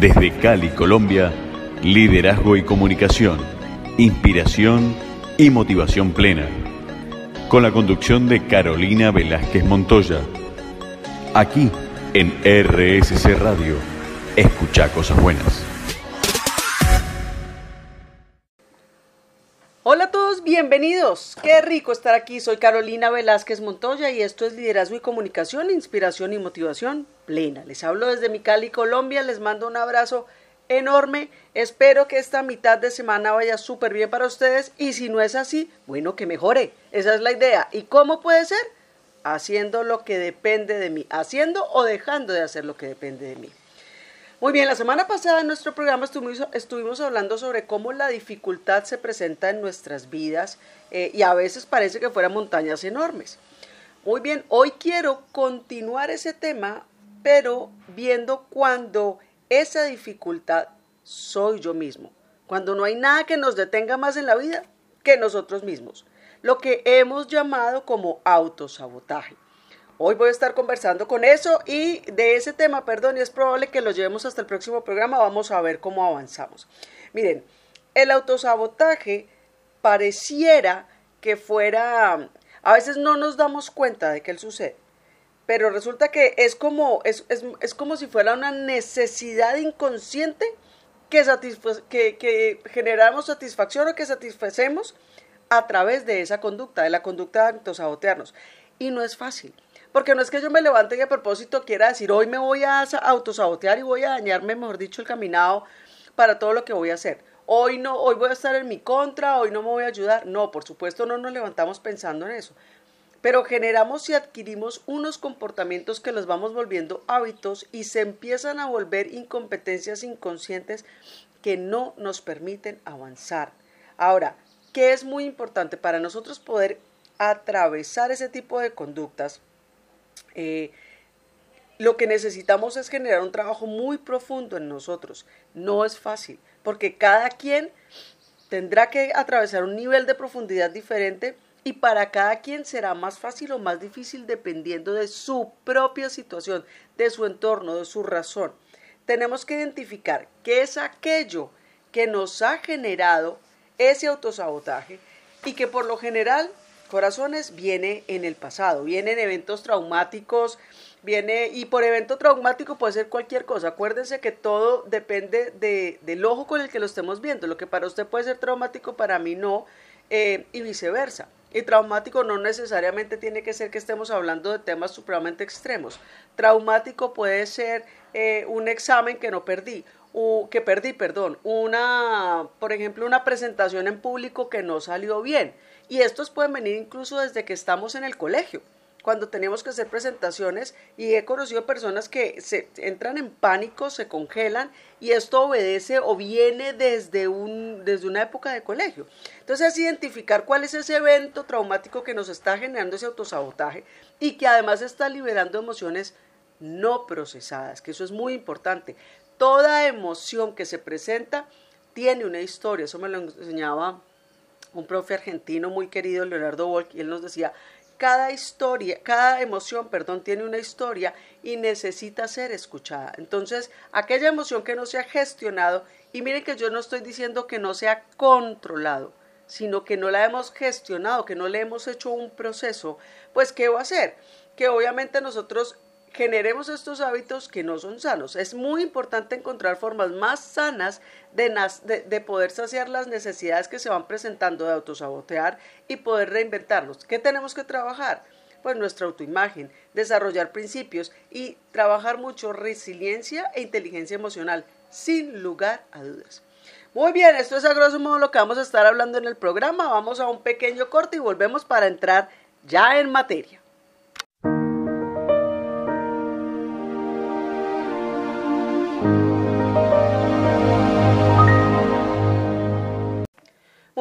Desde Cali, Colombia, liderazgo y comunicación, inspiración y motivación plena. Con la conducción de Carolina Velázquez Montoya. Aquí en RSC Radio. Escucha cosas buenas. Hola a todos, bienvenidos. Qué rico estar aquí. Soy Carolina Velázquez Montoya y esto es Liderazgo y Comunicación, Inspiración y Motivación Plena. Les hablo desde mi Cali, Colombia. Les mando un abrazo enorme. Espero que esta mitad de semana vaya súper bien para ustedes y si no es así, bueno, que mejore. Esa es la idea. ¿Y cómo puede ser? Haciendo lo que depende de mí, haciendo o dejando de hacer lo que depende de mí. Muy bien, la semana pasada en nuestro programa estuvimos, hablando sobre cómo la dificultad se presenta en nuestras vidas eh, y a veces parece que fueran montañas enormes. Muy bien, hoy quiero continuar ese tema, pero viendo cuando esa dificultad soy yo mismo, cuando no hay nada que nos detenga más en la vida que nosotros mismos, lo que hemos llamado como autosabotaje. Hoy voy a estar conversando con eso y de ese tema, perdón, y es probable que lo llevemos hasta el próximo programa, vamos a ver cómo avanzamos. Miren, el autosabotaje pareciera que fuera, a veces no nos damos cuenta de que él sucede, pero resulta que es como, es, como si fuera una necesidad inconsciente que, que, que generamos satisfacción o que satisfacemos a través de esa conducta, de la conducta de autosabotearnos. Y no es fácil. Porque no es que yo me levante y a propósito quiera decir, hoy me voy a autosabotear y voy a dañarme, mejor dicho, el caminado para todo lo que voy a hacer. Hoy no, hoy voy a estar en mi contra, hoy no me voy a ayudar. No, por supuesto no nos levantamos pensando en eso. Pero generamos y adquirimos unos comportamientos que los vamos volviendo hábitos y se empiezan a volver incompetencias inconscientes que no nos permiten avanzar. Ahora, ¿qué es muy importante para nosotros poder atravesar ese tipo de conductas? Eh, lo que necesitamos es generar un trabajo muy profundo en nosotros. No es fácil, porque cada quien tendrá que atravesar un nivel de profundidad diferente y para cada quien será más fácil o más difícil dependiendo de su propia situación, de su entorno, de su razón. Tenemos que identificar qué es aquello que nos ha generado ese autosabotaje y que por lo general corazones viene en el pasado, viene en eventos traumáticos, viene, y por evento traumático puede ser cualquier cosa. Acuérdense que todo depende de, del ojo con el que lo estemos viendo. Lo que para usted puede ser traumático, para mí no, eh, y viceversa. Y traumático no necesariamente tiene que ser que estemos hablando de temas supremamente extremos. Traumático puede ser eh, un examen que no perdí, o que perdí, perdón, una, por ejemplo, una presentación en público que no salió bien y estos pueden venir incluso desde que estamos en el colegio, cuando tenemos que hacer presentaciones y he conocido personas que se entran en pánico, se congelan y esto obedece o viene desde, un, desde una época de colegio. Entonces es identificar cuál es ese evento traumático que nos está generando ese autosabotaje y que además está liberando emociones no procesadas, que eso es muy importante. Toda emoción que se presenta tiene una historia, eso me lo enseñaba un profe argentino muy querido, Leonardo Wolk, y él nos decía, cada historia, cada emoción, perdón, tiene una historia y necesita ser escuchada. Entonces, aquella emoción que no se ha gestionado, y miren que yo no estoy diciendo que no sea controlado, sino que no la hemos gestionado, que no le hemos hecho un proceso, pues ¿qué va a hacer? Que obviamente nosotros generemos estos hábitos que no son sanos. Es muy importante encontrar formas más sanas de, de, poder saciar las necesidades que se van presentando de autosabotear y poder reinventarlos. ¿Qué tenemos que trabajar? Pues nuestra autoimagen, desarrollar principios y trabajar mucho resiliencia e inteligencia emocional, sin lugar a dudas. Muy bien, esto es a grosso modo lo que vamos a estar hablando en el programa. Vamos a un pequeño corte y volvemos para entrar ya en materia.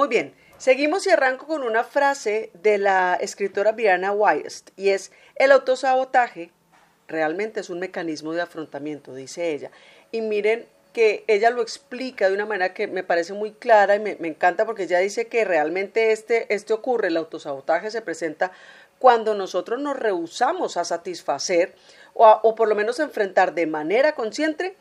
Muy bien, seguimos y arranco con una frase de la escritora Brianna Wyest y es, el autosabotaje realmente es un mecanismo de afrontamiento, dice ella. Y miren que ella lo explica de una manera que me parece muy clara y me, encanta porque ella dice que realmente este, este ocurre, el autosabotaje se presenta cuando nosotros nos rehusamos a satisfacer o, o por lo menos enfrentar de manera consciente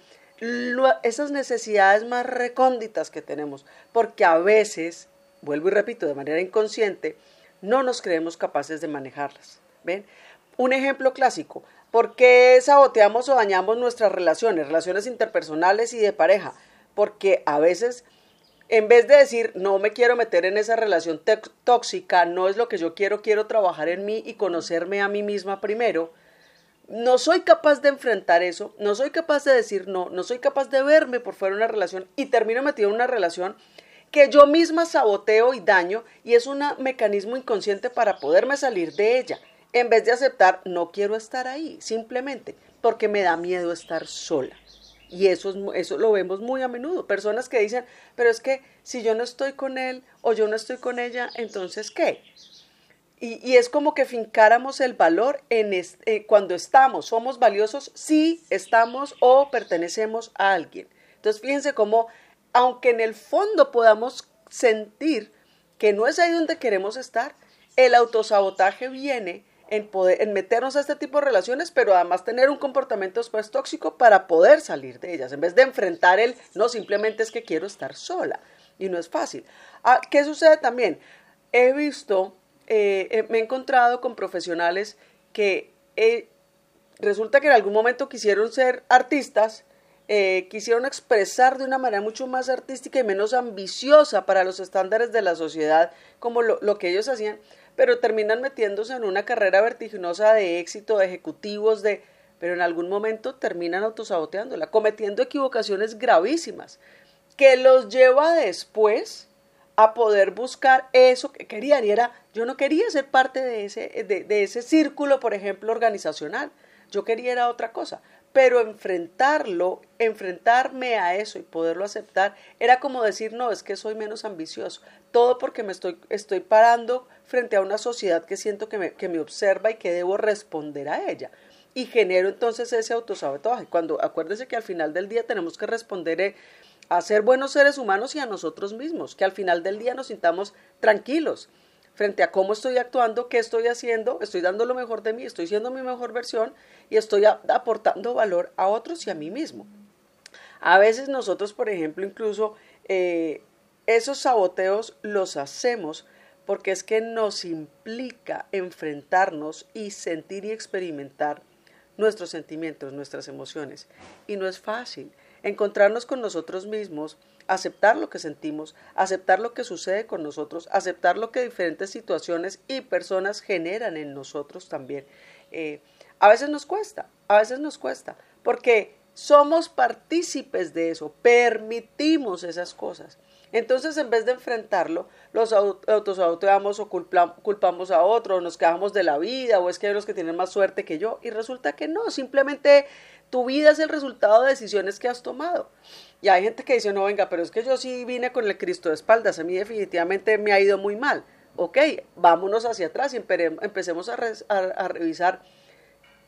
esas necesidades más recónditas que tenemos, porque a veces, vuelvo y repito, de manera inconsciente, no nos creemos capaces de manejarlas. ¿Ven? Un ejemplo clásico, ¿por qué saboteamos o dañamos nuestras relaciones, relaciones interpersonales y de pareja? Porque a veces, en vez de decir, no me quiero meter en esa relación tóxica, no es lo que yo quiero, quiero trabajar en mí y conocerme a mí misma primero, no soy capaz de enfrentar eso, no soy capaz de decir no, no soy capaz de verme por fuera de una relación y termino metido en una relación que yo misma saboteo y daño y es un mecanismo inconsciente para poderme salir de ella, en vez de aceptar no quiero estar ahí, simplemente porque me da miedo estar sola. Y eso, eso lo vemos muy a menudo. Personas que dicen, pero es que si yo no estoy con él o yo no estoy con ella, entonces ¿qué? Y, es como que fincáramos el valor en eh, cuando estamos, somos valiosos si estamos o pertenecemos a alguien. Entonces fíjense cómo, aunque en el fondo podamos sentir que no es ahí donde queremos estar, el autosabotaje viene en, poder, en meternos a este tipo de relaciones, pero además tener un comportamiento después tóxico para poder salir de ellas, en vez de enfrentar el, no, simplemente es que quiero estar sola. Y no es fácil. Ah, ¿Qué sucede también? He visto eh, eh, me he encontrado con profesionales que eh, resulta que en algún momento quisieron ser artistas, quisieron expresar de una manera mucho más artística y menos ambiciosa para los estándares de la sociedad, como lo, lo que ellos hacían, pero terminan metiéndose en una carrera vertiginosa de éxito, de ejecutivos, de pero en algún momento terminan autosaboteándola, cometiendo equivocaciones gravísimas, que los lleva después a poder buscar eso que querían. Y era, yo no quería ser parte de ese, de, ese círculo, por ejemplo, organizacional. Yo quería era otra cosa. Pero enfrentarlo, enfrentarme a eso y poderlo aceptar, era como decir, no, es que soy menos ambicioso. Todo porque me estoy, estoy parando frente a una sociedad que siento que me, que me observa y que debo responder a ella y genero entonces ese autosabotaje. Cuando acuérdese que al final del día tenemos que responder eh, a ser buenos seres humanos y a nosotros mismos, que al final del día nos sintamos tranquilos frente a cómo estoy actuando, qué estoy haciendo, estoy dando lo mejor de mí, estoy siendo mi mejor versión y estoy aportando valor a otros y a mí mismo. A veces nosotros, por ejemplo, incluso eh, esos saboteos los hacemos porque es que nos implica enfrentarnos y sentir y experimentar nuestros sentimientos, nuestras emociones. Y no es fácil encontrarnos con nosotros mismos, aceptar lo que sentimos, aceptar lo que sucede con nosotros, aceptar lo que diferentes situaciones y personas generan en nosotros también. Eh, a veces nos cuesta, a veces nos cuesta, porque somos partícipes de eso, permitimos esas cosas. Entonces, en vez de enfrentarlo, los autosaboteamos o culpamos a otro, o nos quejamos de la vida, o es que hay los que tienen más suerte que yo, y resulta que no, simplemente tu vida es el resultado de decisiones que has tomado. Y hay gente que dice, no, venga, pero es que yo sí vine con el Cristo de espaldas, a mí definitivamente me ha ido muy mal. Ok, vámonos hacia atrás y empecemos a, revisar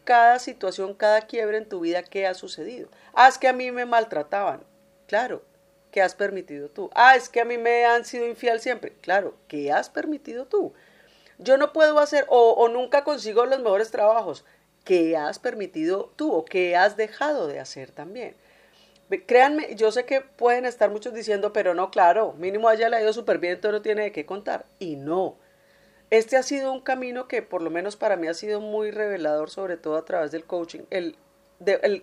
cada situación, cada quiebre en tu vida que ha sucedido. Ah, es que a mí me maltrataban. Claro, ¿qué has permitido tú? Ah, es que a mí me han sido infiel siempre. Claro, ¿qué has permitido tú? Yo no puedo hacer o nunca consigo los mejores trabajos. ¿Qué has permitido tú o qué has dejado de hacer también. Créanme, yo sé que pueden estar muchos diciendo, pero no, claro, mínimo haya le ha ido súper bien, entonces no tiene de qué contar. Y no. Este ha sido un camino que por lo menos para mí ha sido muy revelador, sobre todo a través del coaching. El,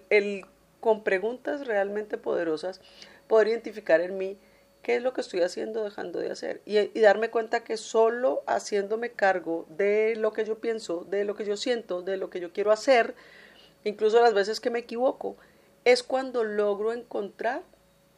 el con preguntas realmente poderosas, poder identificar en mí qué es lo que estoy haciendo, dejando de hacer. Y, darme cuenta que solo haciéndome cargo de lo que yo pienso, de lo que yo siento, de lo que yo quiero hacer, incluso las veces que me equivoco, es cuando logro encontrar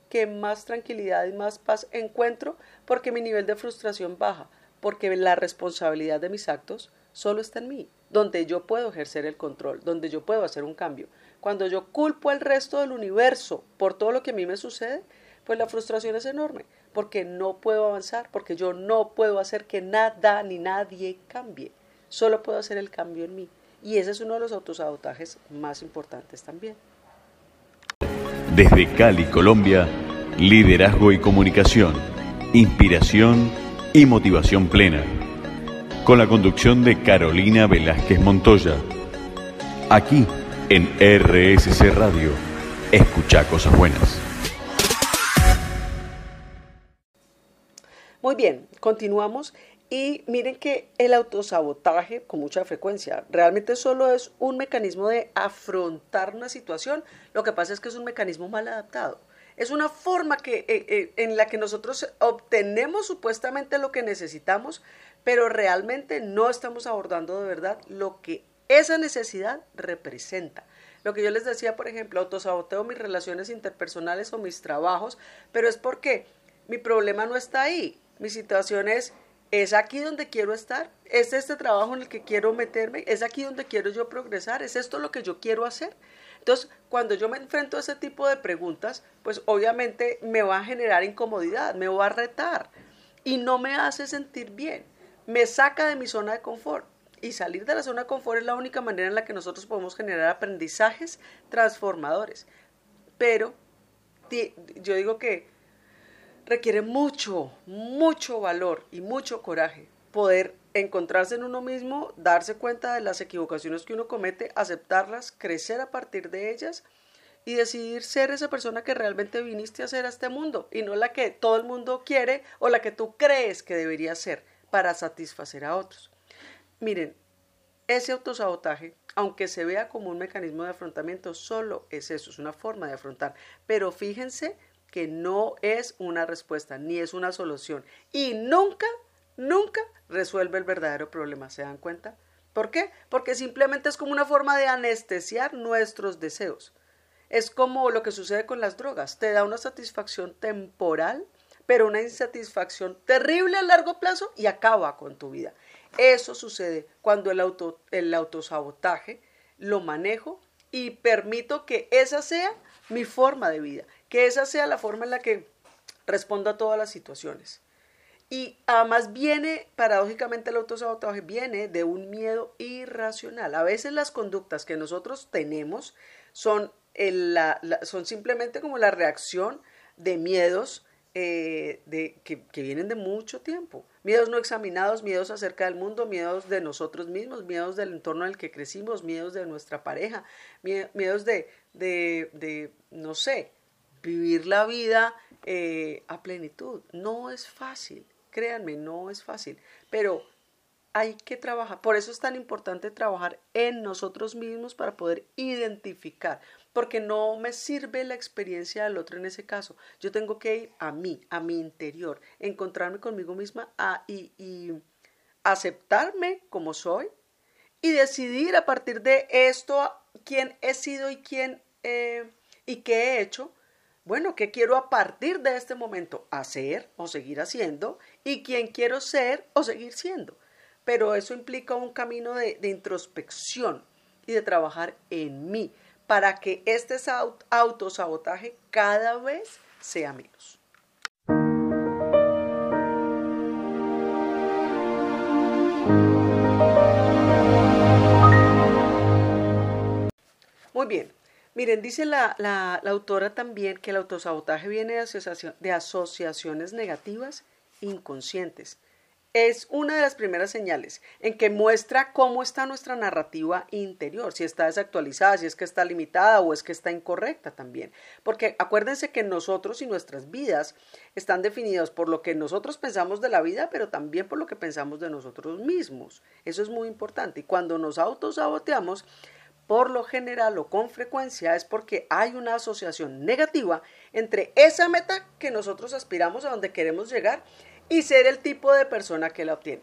que más tranquilidad y más paz encuentro porque mi nivel de frustración baja, porque la responsabilidad de mis actos solo está en mí, donde yo puedo ejercer el control, donde yo puedo hacer un cambio. Cuando yo culpo al resto del universo por todo lo que a mí me sucede, pues la frustración es enorme, porque no puedo avanzar, porque yo no puedo hacer que nada ni nadie cambie, solo puedo hacer el cambio en mí. Y ese es uno de los autosabotajes más importantes también. Desde Cali, Colombia, liderazgo y comunicación, inspiración y motivación plena. Con la conducción de Carolina Velázquez Montoya. Aquí en RSC Radio Escucha cosas buenas. Muy bien, continuamos. Y miren que el autosabotaje, con mucha frecuencia, realmente solo es un mecanismo de afrontar una situación. Lo que pasa es que es un mecanismo mal adaptado. Es una forma que, eh, eh, en la que nosotros obtenemos supuestamente lo que necesitamos, pero realmente no estamos abordando de verdad lo que esa necesidad representa. Lo que yo les decía, por ejemplo, autosaboteo mis relaciones interpersonales o mis trabajos, pero es porque mi problema no está ahí. Mi situación es ¿Es aquí donde quiero estar? ¿Es este trabajo en el que quiero meterme? ¿Es aquí donde quiero yo progresar? ¿Es esto lo que yo quiero hacer? Entonces, cuando yo me enfrento a ese tipo de preguntas, pues obviamente me va a generar incomodidad, me va a retar y no me hace sentir bien. Me saca de mi zona de confort. Y salir de la zona de confort es la única manera en la que nosotros podemos generar aprendizajes transformadores. Pero yo digo que requiere mucho, mucho valor y mucho coraje poder encontrarse en uno mismo, darse cuenta de las equivocaciones que uno comete, aceptarlas, crecer a partir de ellas y decidir ser esa persona que realmente viniste a ser a este mundo y no la que todo el mundo quiere o la que tú crees que debería ser para satisfacer a otros. Miren, ese autosabotaje, aunque se vea como un mecanismo de afrontamiento, solo es eso, es una forma de afrontar. Pero fíjense que no es una respuesta ni es una solución y nunca, nunca resuelve el verdadero problema. ¿Se dan cuenta? ¿Por qué? Porque simplemente es como una forma de anestesiar nuestros deseos. Es como lo que sucede con las drogas. Te da una satisfacción temporal, pero una insatisfacción terrible a largo plazo y acaba con tu vida. Eso sucede cuando el, auto, el autosabotaje lo manejo y permito que esa sea mi forma de vida que esa sea la forma en la que responda a todas las situaciones. Y además viene, paradójicamente el autosabotaje viene de un miedo irracional. A veces las conductas que nosotros tenemos son, son simplemente como la reacción de miedos eh, de, que, vienen de mucho tiempo. Miedos no examinados, miedos acerca del mundo, miedos de nosotros mismos, miedos del entorno en el que crecimos, miedos de nuestra pareja, miedos de, de, de no sé, vivir la vida eh, a plenitud. No es fácil, créanme, no es fácil, pero hay que trabajar. Por eso es tan importante trabajar en nosotros mismos para poder identificar, porque no me sirve la experiencia del otro en ese caso. Yo tengo que ir a mí, a mi interior, encontrarme conmigo misma y, aceptarme como soy y decidir a partir de esto quién he sido y quién y qué he hecho bueno, ¿qué quiero a partir de este momento hacer o seguir haciendo? ¿Y quién quiero ser o seguir siendo? Pero eso implica un camino de, introspección y de trabajar en mí para que este autosabotaje cada vez sea menos. Muy bien, Miren, dice la, la, autora también que el autosabotaje viene de, de asociaciones negativas inconscientes. Es una de las primeras señales en que muestra cómo está nuestra narrativa interior, si está desactualizada, si es que está limitada o es que está incorrecta también. Porque acuérdense que nosotros y nuestras vidas están definidos por lo que nosotros pensamos de la vida, pero también por lo que pensamos de nosotros mismos. Eso es muy importante. Y cuando nos autosaboteamos, por lo general o con frecuencia es porque hay una asociación negativa entre esa meta que nosotros aspiramos a donde queremos llegar y ser el tipo de persona que la obtiene.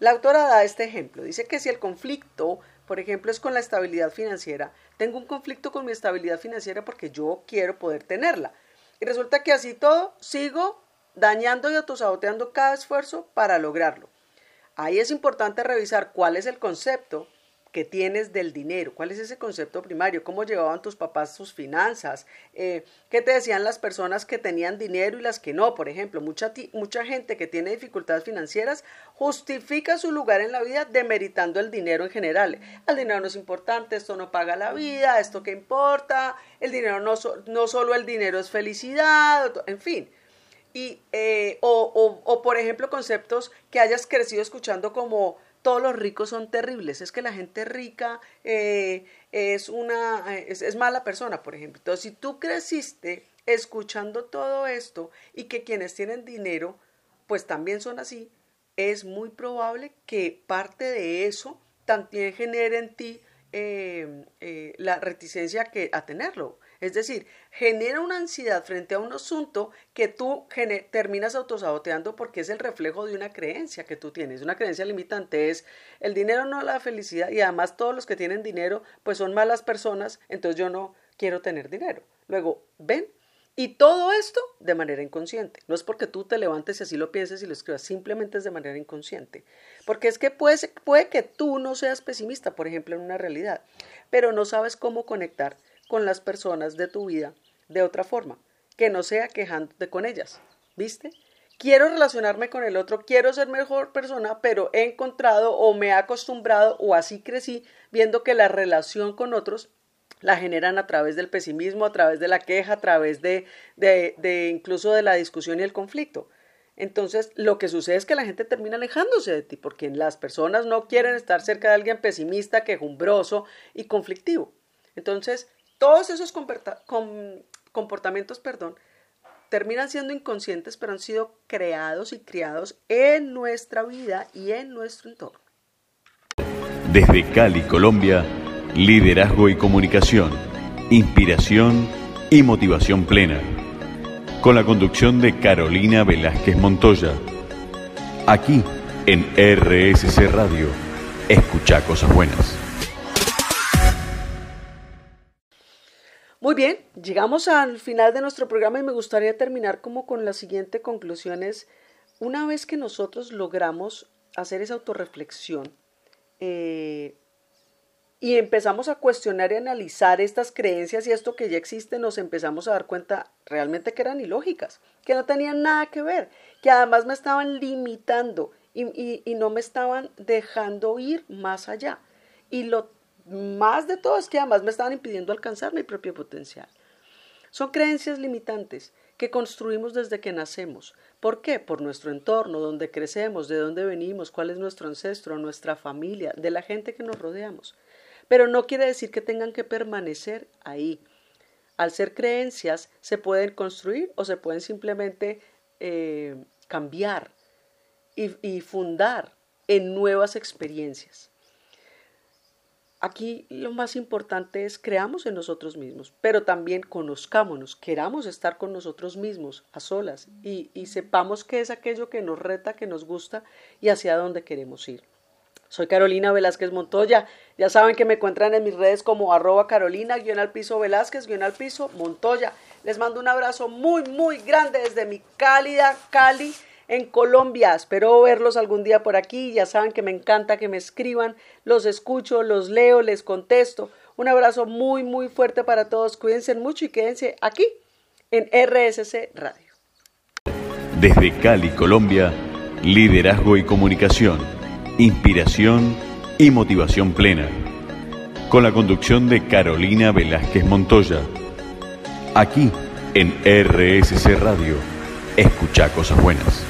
La autora da este ejemplo. Dice que si el conflicto, por ejemplo, es con la estabilidad financiera, tengo un conflicto con mi estabilidad financiera porque yo quiero poder tenerla. Y resulta que así todo sigo dañando y autosaboteando cada esfuerzo para lograrlo. Ahí es importante revisar cuál es el concepto que tienes del dinero, cuál es ese concepto primario, cómo llevaban tus papás sus finanzas, eh, qué te decían las personas que tenían dinero y las que no, por ejemplo, mucha, mucha gente que tiene dificultades financieras justifica su lugar en la vida demeritando el dinero en general. El dinero no es importante, esto no paga la vida, esto qué importa, el dinero no, no solo el dinero es felicidad, en fin. Y, eh, o, o, por ejemplo, conceptos que hayas crecido escuchando como todos los ricos son terribles, es que la gente rica eh, es una es, es, mala persona, por ejemplo. Entonces, si tú creciste escuchando todo esto y que quienes tienen dinero, pues también son así, es muy probable que parte de eso también genere en ti eh, eh, la reticencia que, a tenerlo. Es decir, genera una ansiedad frente a un asunto que tú terminas autosaboteando porque es el reflejo de una creencia que tú tienes. Una creencia limitante es el dinero no la felicidad y además todos los que tienen dinero pues son malas personas, entonces yo no quiero tener dinero. Luego, ven, y todo esto de manera inconsciente. No es porque tú te levantes y así lo pienses y lo escribas, simplemente es de manera inconsciente. Porque es que puede, puede que tú no seas pesimista, por ejemplo, en una realidad, pero no sabes cómo conectar con las personas de tu vida de otra forma, que no sea quejándote con ellas. ¿Viste? Quiero relacionarme con el otro, quiero ser mejor persona, pero he encontrado o me he acostumbrado o así crecí viendo que la relación con otros la generan a través del pesimismo, a través de la queja, a través de, de, de, incluso de la discusión y el conflicto. Entonces, lo que sucede es que la gente termina alejándose de ti, porque las personas no quieren estar cerca de alguien pesimista, quejumbroso y conflictivo. Entonces, todos esos comportamientos, perdón, terminan siendo inconscientes, pero han sido creados y criados en nuestra vida y en nuestro entorno. Desde Cali, Colombia, Liderazgo y comunicación, inspiración y motivación plena. Con la conducción de Carolina Velázquez Montoya. Aquí en RSC Radio. Escucha cosas buenas. Muy bien, llegamos al final de nuestro programa y me gustaría terminar como con la siguiente conclusión es, una vez que nosotros logramos hacer esa autorreflexión, eh, y empezamos a cuestionar y analizar estas creencias y esto que ya existe, nos empezamos a dar cuenta realmente que eran ilógicas, que no tenían nada que ver, que además me estaban limitando y, y no me estaban dejando ir más allá. Y lo más de todo es que además me estaban impidiendo alcanzar mi propio potencial. Son creencias limitantes que construimos desde que nacemos. ¿Por qué? Por nuestro entorno, donde crecemos, de dónde venimos, cuál es nuestro ancestro, nuestra familia, de la gente que nos rodeamos pero no quiere decir que tengan que permanecer ahí. Al ser creencias, se pueden construir o se pueden simplemente eh, cambiar y, y fundar en nuevas experiencias. Aquí lo más importante es creamos en nosotros mismos, pero también conozcámonos, queramos estar con nosotros mismos a solas y, sepamos qué es aquello que nos reta, que nos gusta y hacia dónde queremos ir. Soy Carolina Velázquez Montoya. Ya saben que me encuentran en mis redes como arroba Carolina, guion al piso Velázquez, guion al piso Montoya. Les mando un abrazo muy, muy grande desde mi cálida Cali en Colombia. Espero verlos algún día por aquí. Ya saben que me encanta que me escriban. Los escucho, los leo, les contesto. Un abrazo muy, muy fuerte para todos. Cuídense mucho y quédense aquí en RSC Radio. Desde Cali, Colombia, liderazgo y comunicación inspiración y motivación plena. Con la conducción de Carolina Velázquez Montoya. Aquí en RSC Radio. Escucha cosas buenas.